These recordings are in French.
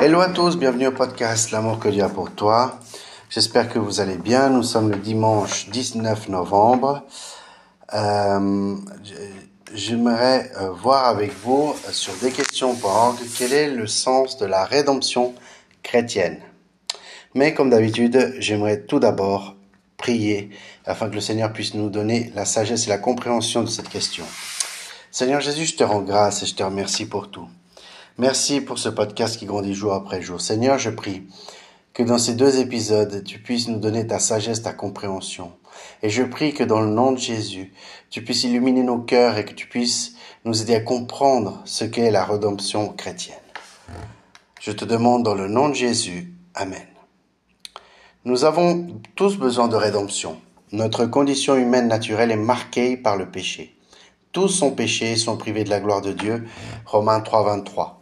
Hello à tous, bienvenue au podcast L'amour que Dieu a pour toi. J'espère que vous allez bien. Nous sommes le dimanche 19 novembre. Euh, J'aimerais euh, voir avec vous euh, sur des questions orgue quel est le sens de la rédemption chrétienne? Mais comme d'habitude, j'aimerais tout d'abord prier afin que le Seigneur puisse nous donner la sagesse et la compréhension de cette question. Seigneur Jésus, je te rends grâce et je te remercie pour tout. Merci pour ce podcast qui grandit jour après jour. Seigneur, je prie que dans ces deux épisodes, tu puisses nous donner ta sagesse, ta compréhension. Et je prie que dans le nom de Jésus, tu puisses illuminer nos cœurs et que tu puisses nous aider à comprendre ce qu'est la rédemption chrétienne. Je te demande dans le nom de Jésus. Amen. Nous avons tous besoin de rédemption. Notre condition humaine naturelle est marquée par le péché. Tous sont péchés et sont privés de la gloire de Dieu. Romains 3, 23.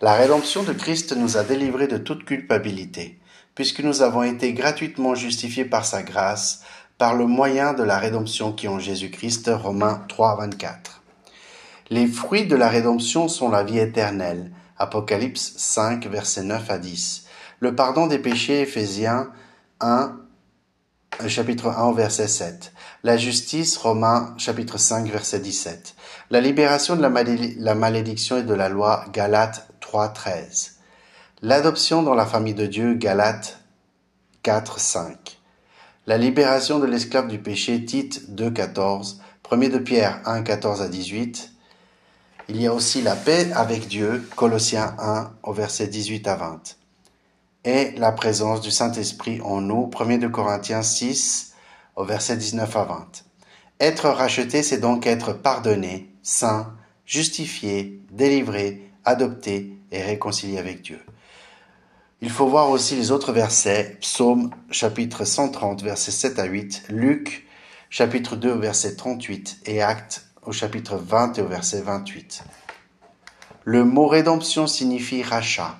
La rédemption de Christ nous a délivrés de toute culpabilité, puisque nous avons été gratuitement justifiés par sa grâce, par le moyen de la rédemption qui est en Jésus-Christ. Romains 3, 24. Les fruits de la rédemption sont la vie éternelle. Apocalypse 5, versets 9 à 10. Le pardon des péchés, Éphésiens 1, chapitre 1 verset 7. La justice, Romains chapitre 5 verset 17. La libération de la, malédiction et de la loi, Galates 3, 13. L'adoption dans la famille de Dieu, Galates 4, 5. La libération de l'esclave du péché, Tite 2, 14. 1 de Pierre 1, 14 à 18. Il y a aussi la paix avec Dieu, Colossiens 1 au verset 18 à 20 et la présence du Saint-Esprit en nous. 1 de Corinthiens 6 au verset 19 à 20. Être racheté, c'est donc être pardonné, saint, justifié, délivré, adopté et réconcilié avec Dieu. Il faut voir aussi les autres versets, Psaume chapitre 130 verset 7 à 8, Luc chapitre 2 verset 38 et Actes au chapitre 20 et au verset 28. Le mot rédemption signifie rachat.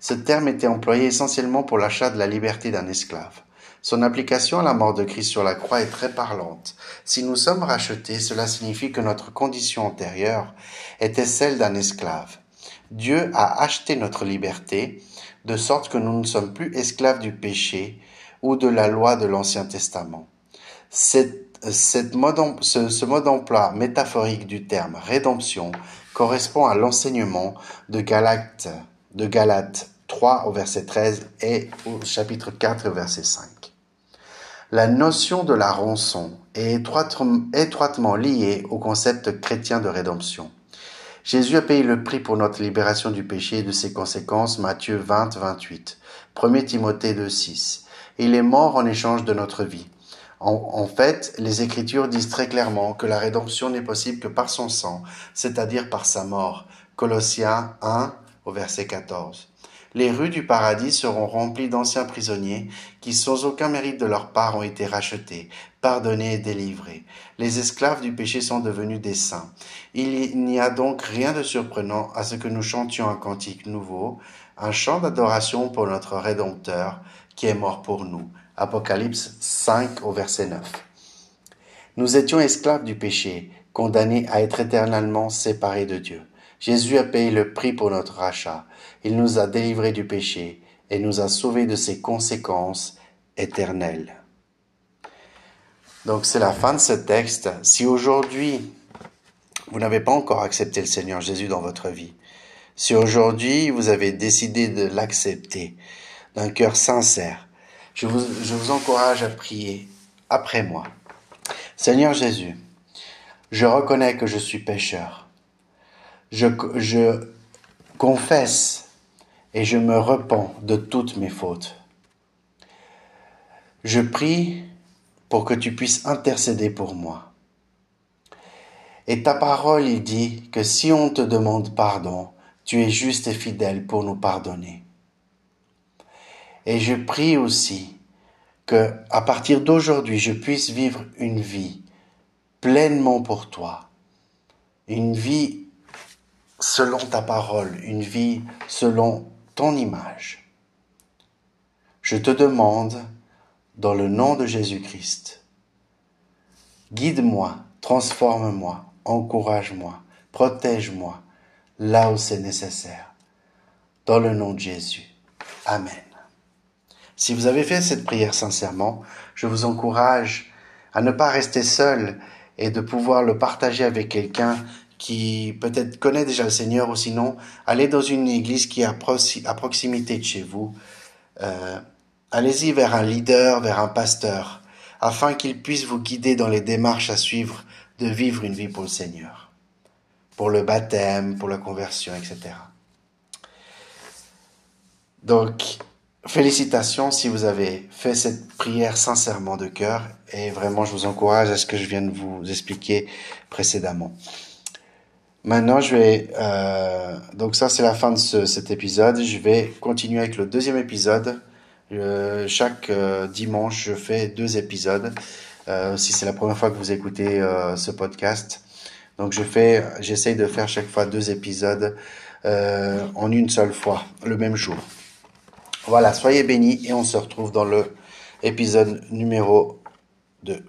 Ce terme était employé essentiellement pour l'achat de la liberté d'un esclave. Son application à la mort de Christ sur la croix est très parlante. Si nous sommes rachetés, cela signifie que notre condition antérieure était celle d'un esclave. Dieu a acheté notre liberté, de sorte que nous ne sommes plus esclaves du péché ou de la loi de l'Ancien Testament. ce, mode d'emploi métaphorique du terme rédemption correspond à l'enseignement de Galate, de Galate 3 au verset 13 et au chapitre 4 au verset 5. La notion de la rançon est étroitement liée au concept chrétien de rédemption. Jésus a payé le prix pour notre libération du péché et de ses conséquences, Matthieu 20, 28, 1 Timothée 2, 6. Il est mort en échange de notre vie. En, en, fait, les Écritures disent très clairement que la rédemption n'est possible que par son sang, c'est-à-dire par sa mort. Colossiens 1 au verset 14 les rues du paradis seront remplies d'anciens prisonniers qui, sans aucun mérite de leur part, ont été rachetés, pardonnés et délivrés. Les esclaves du péché sont devenus des saints. Il n'y a donc rien de surprenant à ce que nous chantions un cantique nouveau, un chant d'adoration pour notre Rédempteur qui est mort pour nous. Apocalypse 5 au verset 9. Nous étions esclaves du péché, condamnés à être éternellement séparés de Dieu. Jésus a payé le prix pour notre rachat. Il nous a délivrés du péché et nous a sauvés de ses conséquences éternelles. Donc c'est la fin de ce texte. Si aujourd'hui vous n'avez pas encore accepté le Seigneur Jésus dans votre vie, si aujourd'hui vous avez décidé de l'accepter d'un cœur sincère, je vous, je vous encourage à prier après moi. Seigneur Jésus, je reconnais que je suis pécheur. Je, je confesse et je me repens de toutes mes fautes. Je prie pour que tu puisses intercéder pour moi. Et ta parole, il dit que si on te demande pardon, tu es juste et fidèle pour nous pardonner. Et je prie aussi que, à partir d'aujourd'hui, je puisse vivre une vie pleinement pour toi, une vie selon ta parole, une vie selon ton image. Je te demande, dans le nom de Jésus-Christ, guide-moi, transforme-moi, encourage-moi, protège-moi là où c'est nécessaire. dans le nom de Jésus. Amen. Si vous avez fait cette prière sincèrement, je vous encourage à ne pas rester seul et de pouvoir le partager avec quelqu'un qui peut-être connaît déjà le Seigneur ou sinon allez dans une église qui est à proximité de chez vous. Euh, allez-y vers un leader, vers un pasteur, afin qu'il puisse vous guider dans les démarches à suivre de vivre une vie pour le Seigneur, pour le baptême, pour la conversion, etc. Donc, félicitations si vous avez fait cette prière sincèrement de cœur et vraiment je vous encourage à ce que je viens de vous expliquer précédemment. Maintenant, je vais euh, donc ça c'est la fin de ce, cet épisode. Je vais continuer avec le deuxième épisode. Euh, chaque euh, dimanche, je fais deux épisodes. Si c'est la première fois que vous écoutez ce podcast, donc je fais, j'essaye de faire chaque fois deux épisodes en une seule fois, le même jour. Voilà, soyez bénis et on se retrouve dans le épisode numéro 2.